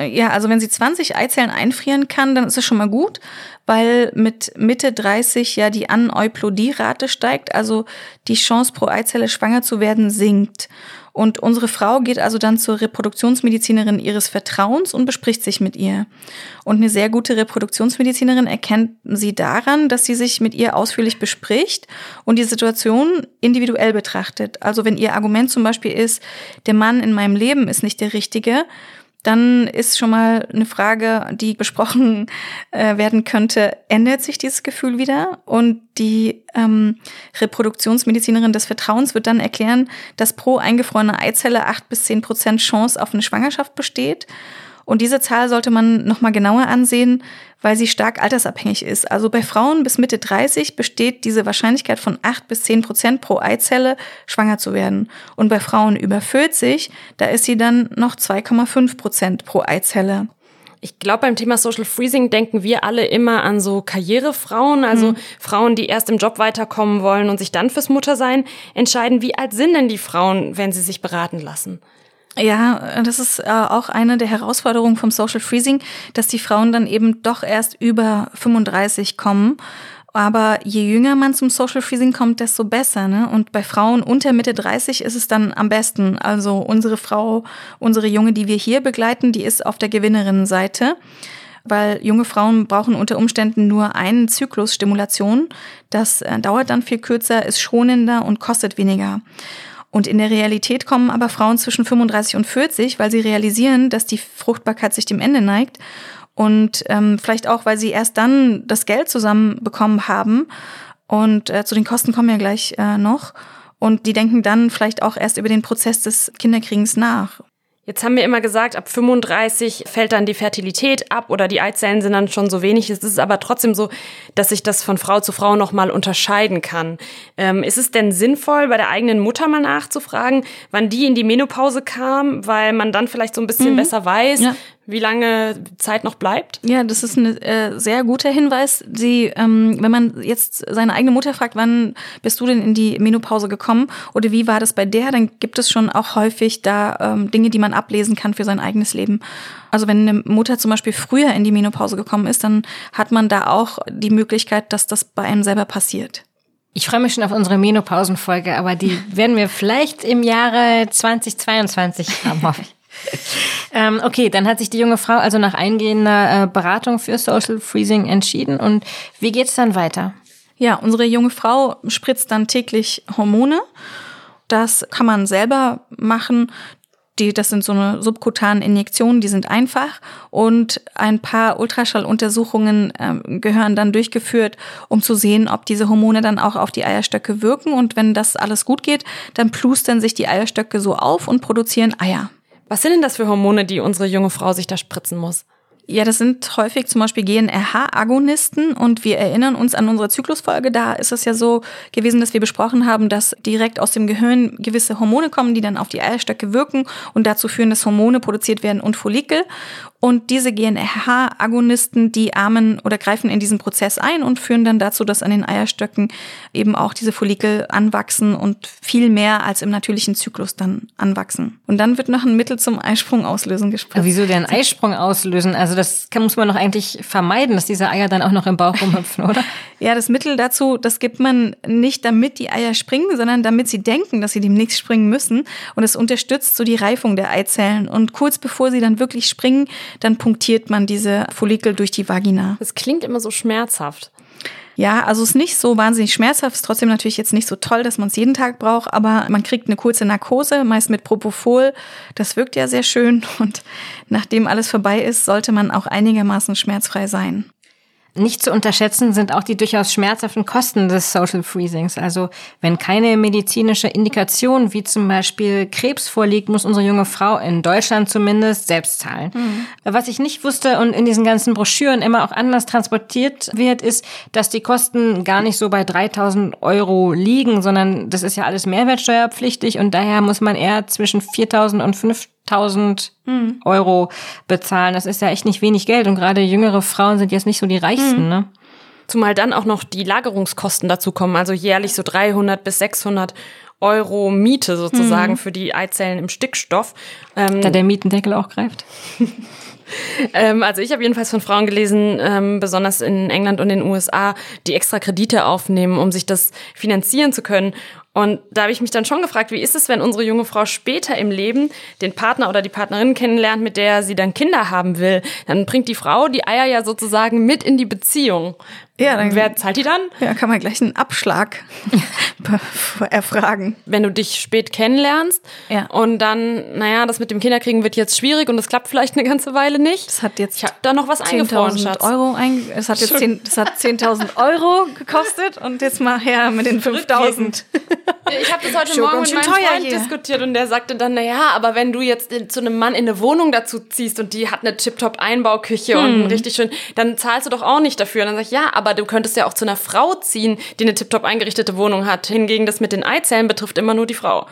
Ja, also wenn sie 20 Eizellen einfrieren kann, dann ist es schon mal gut, weil mit Mitte 30 ja die Aneuploidie-Rate steigt, also die Chance pro Eizelle schwanger zu werden sinkt. Und unsere Frau geht also dann zur Reproduktionsmedizinerin ihres Vertrauens und bespricht sich mit ihr. Und eine sehr gute Reproduktionsmedizinerin erkennt sie daran, dass sie sich mit ihr ausführlich bespricht und die Situation individuell betrachtet. Also wenn ihr Argument zum Beispiel ist, der Mann in meinem Leben ist nicht der richtige, dann ist schon mal eine Frage, die besprochen äh, werden könnte, ändert sich dieses Gefühl wieder? Und die ähm, Reproduktionsmedizinerin des Vertrauens wird dann erklären, dass pro eingefrorene Eizelle acht bis zehn Prozent Chance auf eine Schwangerschaft besteht. Und diese Zahl sollte man nochmal genauer ansehen, weil sie stark altersabhängig ist. Also bei Frauen bis Mitte 30 besteht diese Wahrscheinlichkeit von 8 bis 10 Prozent pro Eizelle, schwanger zu werden. Und bei Frauen über 40, da ist sie dann noch 2,5 Prozent pro Eizelle. Ich glaube, beim Thema Social Freezing denken wir alle immer an so Karrierefrauen, also mhm. Frauen, die erst im Job weiterkommen wollen und sich dann fürs Muttersein entscheiden. Wie alt sind denn die Frauen, wenn sie sich beraten lassen? Ja, das ist äh, auch eine der Herausforderungen vom Social Freezing, dass die Frauen dann eben doch erst über 35 kommen. Aber je jünger man zum Social Freezing kommt, desto besser. Ne? Und bei Frauen unter Mitte 30 ist es dann am besten. Also unsere Frau, unsere Junge, die wir hier begleiten, die ist auf der Gewinnerinnenseite. Weil junge Frauen brauchen unter Umständen nur einen Zyklus Stimulation. Das äh, dauert dann viel kürzer, ist schonender und kostet weniger. Und in der Realität kommen aber Frauen zwischen 35 und 40, weil sie realisieren, dass die Fruchtbarkeit sich dem Ende neigt. Und ähm, vielleicht auch, weil sie erst dann das Geld zusammenbekommen haben. Und äh, zu den Kosten kommen wir gleich äh, noch. Und die denken dann vielleicht auch erst über den Prozess des Kinderkriegens nach. Jetzt haben wir immer gesagt, ab 35 fällt dann die Fertilität ab oder die Eizellen sind dann schon so wenig. Es ist aber trotzdem so, dass sich das von Frau zu Frau nochmal unterscheiden kann. Ähm, ist es denn sinnvoll, bei der eigenen Mutter mal nachzufragen, wann die in die Menopause kam, weil man dann vielleicht so ein bisschen mhm. besser weiß, ja wie lange Zeit noch bleibt? Ja, das ist ein äh, sehr guter Hinweis. Sie, ähm, wenn man jetzt seine eigene Mutter fragt, wann bist du denn in die Menopause gekommen oder wie war das bei der, dann gibt es schon auch häufig da ähm, Dinge, die man ablesen kann für sein eigenes Leben. Also wenn eine Mutter zum Beispiel früher in die Menopause gekommen ist, dann hat man da auch die Möglichkeit, dass das bei einem selber passiert. Ich freue mich schon auf unsere Menopausenfolge, aber die werden wir vielleicht im Jahre 2022 haben, hoffe ich ähm, okay, dann hat sich die junge Frau also nach eingehender äh, Beratung für Social Freezing entschieden. Und wie geht's dann weiter? Ja, unsere junge Frau spritzt dann täglich Hormone. Das kann man selber machen. Die, das sind so eine subkutanen Injektionen, die sind einfach und ein paar Ultraschalluntersuchungen äh, gehören dann durchgeführt, um zu sehen, ob diese Hormone dann auch auf die Eierstöcke wirken. Und wenn das alles gut geht, dann plustern sich die Eierstöcke so auf und produzieren Eier. Was sind denn das für Hormone, die unsere junge Frau sich da spritzen muss? Ja, das sind häufig zum Beispiel GNRH-Agonisten und wir erinnern uns an unsere Zyklusfolge. Da ist es ja so gewesen, dass wir besprochen haben, dass direkt aus dem Gehirn gewisse Hormone kommen, die dann auf die Eierstöcke wirken und dazu führen, dass Hormone produziert werden und Follikel. Und diese GNRH-Agonisten, die armen oder greifen in diesen Prozess ein und führen dann dazu, dass an den Eierstöcken eben auch diese Follikel anwachsen und viel mehr als im natürlichen Zyklus dann anwachsen. Und dann wird noch ein Mittel zum Eisprung auslösen gespritzt. Wieso denn Eisprung auslösen? Also das kann, muss man doch eigentlich vermeiden, dass diese Eier dann auch noch im Bauch rumhüpfen, oder? ja, das Mittel dazu, das gibt man nicht, damit die Eier springen, sondern damit sie denken, dass sie demnächst springen müssen. Und es unterstützt so die Reifung der Eizellen. Und kurz bevor sie dann wirklich springen, dann punktiert man diese Follikel durch die Vagina. Das klingt immer so schmerzhaft. Ja, also es ist nicht so wahnsinnig schmerzhaft, ist trotzdem natürlich jetzt nicht so toll, dass man es jeden Tag braucht, aber man kriegt eine kurze Narkose, meist mit Propofol. Das wirkt ja sehr schön und nachdem alles vorbei ist, sollte man auch einigermaßen schmerzfrei sein. Nicht zu unterschätzen sind auch die durchaus schmerzhaften Kosten des Social Freezings. Also wenn keine medizinische Indikation wie zum Beispiel Krebs vorliegt, muss unsere junge Frau in Deutschland zumindest selbst zahlen. Mhm. Was ich nicht wusste und in diesen ganzen Broschüren immer auch anders transportiert wird, ist, dass die Kosten gar nicht so bei 3000 Euro liegen, sondern das ist ja alles mehrwertsteuerpflichtig und daher muss man eher zwischen 4000 und 5000 5000 hm. Euro bezahlen. Das ist ja echt nicht wenig Geld. Und gerade jüngere Frauen sind jetzt nicht so die reichsten, hm. ne? Zumal dann auch noch die Lagerungskosten dazu kommen, also jährlich so 300 bis 600 Euro Miete sozusagen hm. für die Eizellen im Stickstoff. Ähm, da der Mietendeckel auch greift. ähm, also ich habe jedenfalls von Frauen gelesen, ähm, besonders in England und den USA, die extra Kredite aufnehmen, um sich das finanzieren zu können. Und da habe ich mich dann schon gefragt, wie ist es, wenn unsere junge Frau später im Leben den Partner oder die Partnerin kennenlernt, mit der sie dann Kinder haben will? Dann bringt die Frau die Eier ja sozusagen mit in die Beziehung. Ja, dann, Wer zahlt die dann? Ja, kann man gleich einen Abschlag erfragen. Wenn du dich spät kennenlernst ja. und dann, naja, das mit dem Kinderkriegen wird jetzt schwierig und das klappt vielleicht eine ganze Weile nicht. Das hat jetzt ich hab da noch was eingefroren, Schatz. Euro ein, es hat jetzt 10, das hat 10.000 Euro gekostet und jetzt mal her mit den 5.000. Ich habe das heute Morgen mit meinem Freund hier. diskutiert und der sagte dann, naja, aber wenn du jetzt zu einem Mann in eine Wohnung dazu ziehst und die hat eine Tip-Top Einbauküche hm. und richtig schön, dann zahlst du doch auch nicht dafür. Und dann sag ich, ja, aber du könntest ja auch zu einer Frau ziehen, die eine Tip-Top eingerichtete Wohnung hat. Hingegen das mit den Eizellen betrifft immer nur die Frau.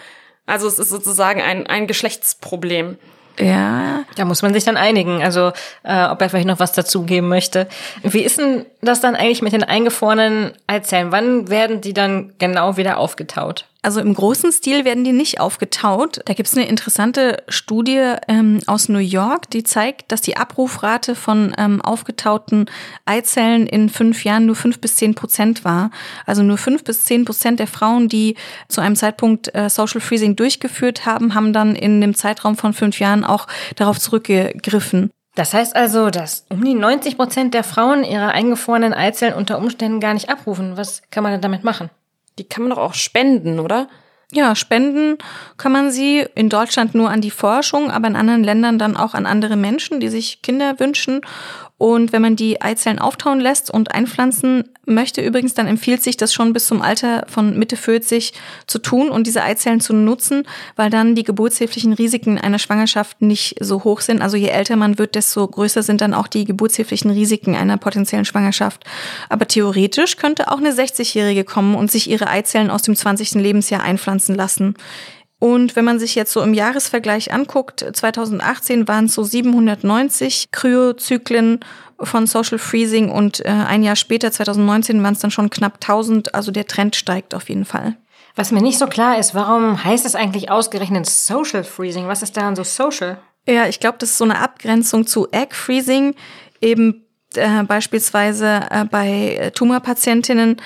Also es ist sozusagen ein, ein Geschlechtsproblem. Ja. Da muss man sich dann einigen, also äh, ob er vielleicht noch was dazugeben möchte. Wie ist denn das dann eigentlich mit den eingefrorenen Eizellen? Wann werden die dann genau wieder aufgetaut? Also im großen Stil werden die nicht aufgetaut. Da gibt es eine interessante Studie ähm, aus New York, die zeigt, dass die Abrufrate von ähm, aufgetauten Eizellen in fünf Jahren nur fünf bis zehn Prozent war. Also nur fünf bis zehn Prozent der Frauen, die zu einem Zeitpunkt äh, Social Freezing durchgeführt haben, haben dann in dem Zeitraum von fünf Jahren auch darauf zurückgegriffen. Das heißt also, dass um die 90 Prozent der Frauen ihre eingefrorenen Eizellen unter Umständen gar nicht abrufen. Was kann man denn damit machen? Die kann man doch auch spenden, oder? Ja, spenden kann man sie in Deutschland nur an die Forschung, aber in anderen Ländern dann auch an andere Menschen, die sich Kinder wünschen. Und wenn man die Eizellen auftauen lässt und einpflanzen möchte, übrigens, dann empfiehlt sich das schon bis zum Alter von Mitte 40 zu tun und diese Eizellen zu nutzen, weil dann die geburtshilflichen Risiken einer Schwangerschaft nicht so hoch sind. Also je älter man wird, desto größer sind dann auch die geburtshilflichen Risiken einer potenziellen Schwangerschaft. Aber theoretisch könnte auch eine 60-Jährige kommen und sich ihre Eizellen aus dem 20. Lebensjahr einpflanzen lassen. Und wenn man sich jetzt so im Jahresvergleich anguckt, 2018 waren es so 790 Kryozyklen von Social Freezing und äh, ein Jahr später, 2019, waren es dann schon knapp 1000. Also der Trend steigt auf jeden Fall. Was mir nicht so klar ist, warum heißt es eigentlich ausgerechnet Social Freezing? Was ist daran so social? Ja, ich glaube, das ist so eine Abgrenzung zu Egg Freezing, eben äh, beispielsweise äh, bei Tumorpatientinnen Oh,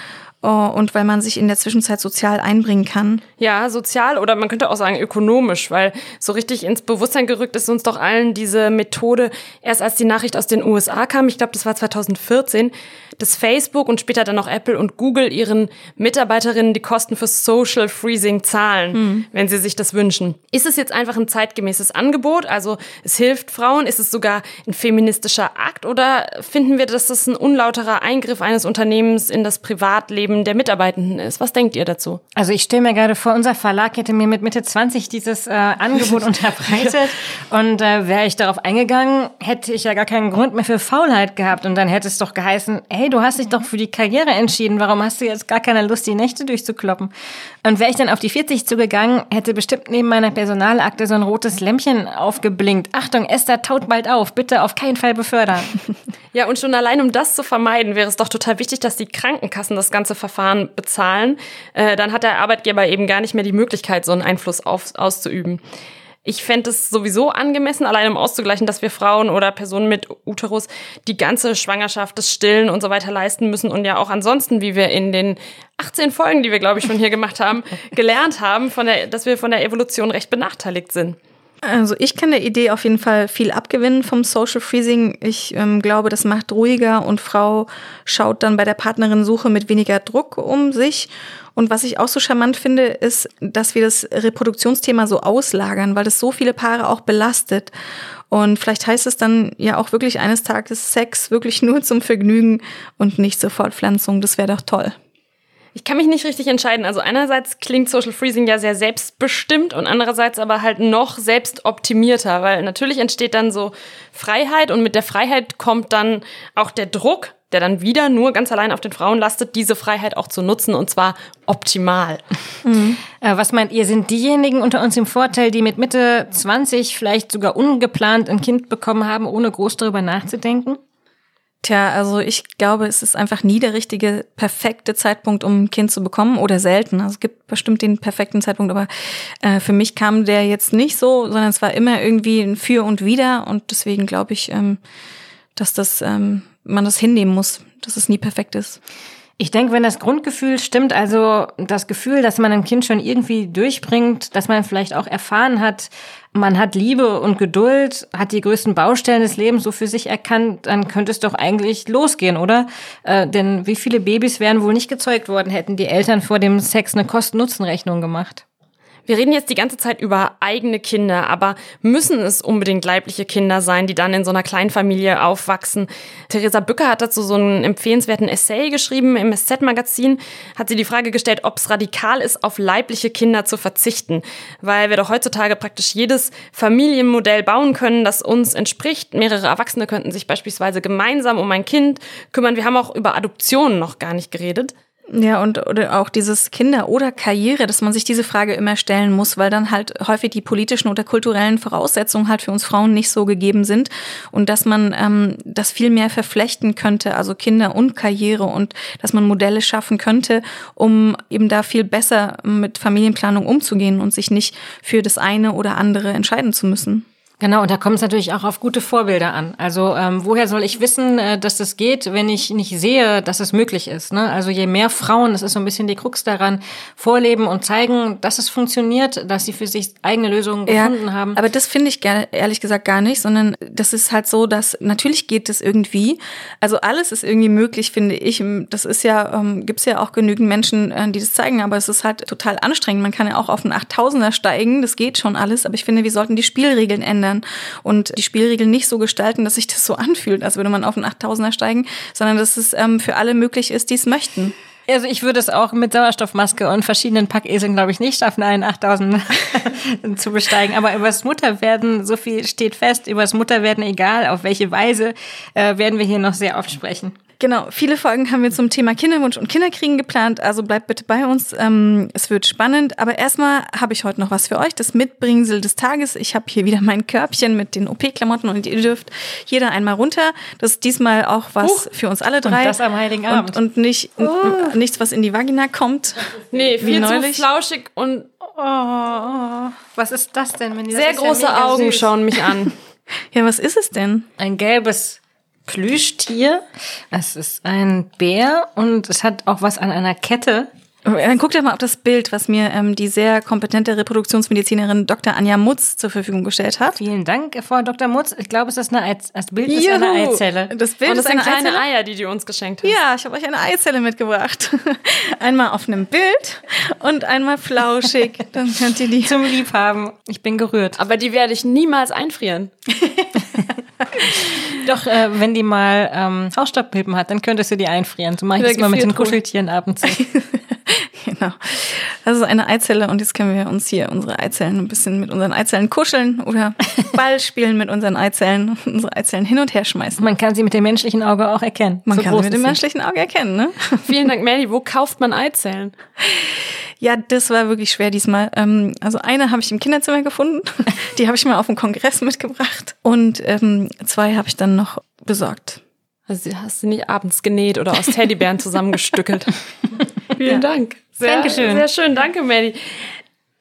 und weil man sich in der Zwischenzeit sozial einbringen kann. Ja, sozial oder man könnte auch sagen ökonomisch, weil so richtig ins Bewusstsein gerückt ist uns doch allen diese Methode erst als die Nachricht aus den USA kam, ich glaube, das war 2014, dass Facebook und später dann auch Apple und Google ihren Mitarbeiterinnen die Kosten für Social Freezing zahlen, mhm. wenn sie sich das wünschen. Ist es jetzt einfach ein zeitgemäßes Angebot? Also es hilft Frauen? Ist es sogar ein feministischer Akt? Oder finden wir, dass das ein unlauterer Eingriff eines Unternehmens in das Privatleben der Mitarbeitenden ist? Was denkt ihr dazu? Also ich stelle mir gerade vor, unser Verlag hätte mir mit Mitte 20 dieses äh, Angebot unterbreitet und äh, wäre ich darauf eingegangen, hätte ich ja gar keinen Grund mehr für Faulheit gehabt und dann hätte es doch geheißen, hey, du hast dich doch für die Karriere entschieden, warum hast du jetzt gar keine Lust, die Nächte durchzukloppen? Und wäre ich dann auf die 40 zugegangen, hätte bestimmt neben meiner Personalakte so ein rotes Lämpchen aufgeblinkt. Achtung, Esther taut bald auf, bitte auf keinen Fall befördern. Ja, und schon allein um das zu vermeiden, wäre es doch total wichtig, dass die Krankenkassen das ganze Verfahren bezahlen. Äh, dann hat der Arbeitgeber eben gar nicht mehr die Möglichkeit, so einen Einfluss auf, auszuüben. Ich fände es sowieso angemessen, allein um auszugleichen, dass wir Frauen oder Personen mit Uterus die ganze Schwangerschaft, das Stillen und so weiter leisten müssen und ja auch ansonsten, wie wir in den 18 Folgen, die wir, glaube ich, schon hier gemacht haben, gelernt haben, der, dass wir von der Evolution recht benachteiligt sind. Also ich kann der Idee auf jeden Fall viel abgewinnen vom Social Freezing. Ich ähm, glaube, das macht ruhiger und Frau schaut dann bei der Partnerin-Suche mit weniger Druck um sich. Und was ich auch so charmant finde, ist, dass wir das Reproduktionsthema so auslagern, weil das so viele Paare auch belastet. Und vielleicht heißt es dann ja auch wirklich eines Tages Sex wirklich nur zum Vergnügen und nicht zur Fortpflanzung. Das wäre doch toll. Ich kann mich nicht richtig entscheiden. Also einerseits klingt Social Freezing ja sehr selbstbestimmt und andererseits aber halt noch selbstoptimierter, weil natürlich entsteht dann so Freiheit und mit der Freiheit kommt dann auch der Druck, der dann wieder nur ganz allein auf den Frauen lastet, diese Freiheit auch zu nutzen und zwar optimal. Mhm. Äh, was meint ihr, sind diejenigen unter uns im Vorteil, die mit Mitte 20 vielleicht sogar ungeplant ein Kind bekommen haben, ohne groß darüber nachzudenken? Tja, also ich glaube, es ist einfach nie der richtige, perfekte Zeitpunkt, um ein Kind zu bekommen oder selten. Also es gibt bestimmt den perfekten Zeitpunkt, aber äh, für mich kam der jetzt nicht so, sondern es war immer irgendwie ein Für und Wider und deswegen glaube ich, ähm, dass das, ähm, man das hinnehmen muss, dass es nie perfekt ist. Ich denke, wenn das Grundgefühl stimmt, also das Gefühl, dass man ein Kind schon irgendwie durchbringt, dass man vielleicht auch erfahren hat, man hat Liebe und Geduld, hat die größten Baustellen des Lebens so für sich erkannt, dann könnte es doch eigentlich losgehen, oder? Äh, denn wie viele Babys wären wohl nicht gezeugt worden, hätten die Eltern vor dem Sex eine Kosten-Nutzen-Rechnung gemacht? Wir reden jetzt die ganze Zeit über eigene Kinder, aber müssen es unbedingt leibliche Kinder sein, die dann in so einer Kleinfamilie aufwachsen? Theresa Bücker hat dazu so einen empfehlenswerten Essay geschrieben im SZ-Magazin, hat sie die Frage gestellt, ob es radikal ist, auf leibliche Kinder zu verzichten, weil wir doch heutzutage praktisch jedes Familienmodell bauen können, das uns entspricht. Mehrere Erwachsene könnten sich beispielsweise gemeinsam um ein Kind kümmern. Wir haben auch über Adoptionen noch gar nicht geredet. Ja, und oder auch dieses Kinder oder Karriere, dass man sich diese Frage immer stellen muss, weil dann halt häufig die politischen oder kulturellen Voraussetzungen halt für uns Frauen nicht so gegeben sind und dass man ähm, das viel mehr verflechten könnte, also Kinder und Karriere und dass man Modelle schaffen könnte, um eben da viel besser mit Familienplanung umzugehen und sich nicht für das eine oder andere entscheiden zu müssen. Genau, und da kommt es natürlich auch auf gute Vorbilder an. Also ähm, woher soll ich wissen, äh, dass das geht, wenn ich nicht sehe, dass es möglich ist? Ne? Also je mehr Frauen, das ist so ein bisschen die Krux daran, vorleben und zeigen, dass es funktioniert, dass sie für sich eigene Lösungen ja, gefunden haben. Aber das finde ich ehrlich gesagt gar nicht, sondern das ist halt so, dass natürlich geht es irgendwie. Also alles ist irgendwie möglich, finde ich. Das ist ja, ähm, gibt es ja auch genügend Menschen, äh, die das zeigen, aber es ist halt total anstrengend. Man kann ja auch auf einen 8000er steigen, das geht schon alles, aber ich finde, wir sollten die Spielregeln ändern ändern und die Spielregeln nicht so gestalten, dass sich das so anfühlt, als würde man auf einen 8000er steigen, sondern dass es ähm, für alle möglich ist, die es möchten. Also ich würde es auch mit Sauerstoffmaske und verschiedenen Packeseln, glaube ich, nicht schaffen, einen 8000 zu besteigen. Aber über das Mutterwerden, so viel steht fest, über das Mutterwerden, egal auf welche Weise, äh, werden wir hier noch sehr oft sprechen. Genau, viele Folgen haben wir zum Thema Kinderwunsch und Kinderkriegen geplant, also bleibt bitte bei uns. Ähm, es wird spannend, aber erstmal habe ich heute noch was für euch, das Mitbringsel des Tages. Ich habe hier wieder mein Körbchen mit den OP-Klamotten und ihr dürft jeder einmal runter. Das ist diesmal auch was uh, für uns alle drei. Und das am Heiligen Abend. Und, und nicht, uh. nichts, was in die Vagina kommt. Nee, viel neulich. zu flauschig und oh, was ist das denn? Wenn Sehr große ja Augen süß. schauen mich an. ja, was ist es denn? Ein gelbes Plüschtier. Es ist ein Bär und es hat auch was an einer Kette. Dann guck dir mal auf das Bild, was mir ähm, die sehr kompetente Reproduktionsmedizinerin Dr. Anja Mutz zur Verfügung gestellt hat. Vielen Dank, Frau Dr. Mutz. Ich glaube, es ist eine Eiz das Bild Juhu. ist eine Eizelle. Das Bild Und das ist eine kleine Eizelle? Eier, die du uns geschenkt hast. Ja, ich habe euch eine Eizelle mitgebracht. einmal auf einem Bild und einmal flauschig. Dann könnt ihr die zum Liebhaben. Ich bin gerührt. Aber die werde ich niemals einfrieren. Doch, äh, wenn die mal ähm, Hausstaubmilben hat, dann könntest du die einfrieren. So mache ich das immer mit den Kuscheltieren abends. genau. Das ist eine Eizelle und jetzt können wir uns hier unsere Eizellen ein bisschen mit unseren Eizellen kuscheln oder Ball spielen mit unseren Eizellen, unsere Eizellen hin und her schmeißen. Man kann sie mit dem menschlichen Auge auch erkennen. Man so kann sie mit dem menschlichen Auge erkennen, ne? Vielen Dank, Melly. Wo kauft man Eizellen? Ja, das war wirklich schwer diesmal. Ähm, also eine habe ich im Kinderzimmer gefunden, die habe ich mal auf dem Kongress mitgebracht und ähm, zwei habe ich dann noch besorgt. Also hast du nicht abends genäht oder aus Teddybären zusammengestückelt? Vielen ja. Dank. Sehr, Dankeschön. Sehr schön, danke Melly.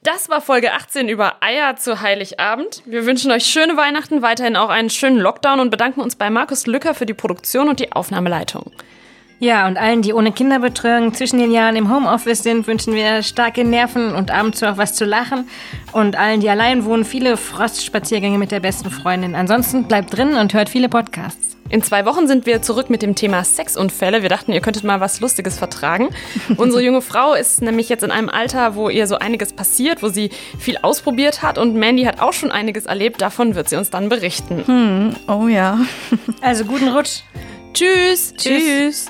Das war Folge 18 über Eier zu Heiligabend. Wir wünschen euch schöne Weihnachten, weiterhin auch einen schönen Lockdown und bedanken uns bei Markus Lücker für die Produktion und die Aufnahmeleitung. Ja, und allen, die ohne Kinderbetreuung zwischen den Jahren im Homeoffice sind, wünschen wir starke Nerven und abends auch was zu lachen. Und allen, die allein wohnen, viele Frostspaziergänge mit der besten Freundin. Ansonsten bleibt drin und hört viele Podcasts. In zwei Wochen sind wir zurück mit dem Thema Sexunfälle. Wir dachten, ihr könntet mal was Lustiges vertragen. Unsere junge Frau ist nämlich jetzt in einem Alter, wo ihr so einiges passiert, wo sie viel ausprobiert hat. Und Mandy hat auch schon einiges erlebt. Davon wird sie uns dann berichten. Hm, oh ja. Also guten Rutsch. Tschüss. Tschüss.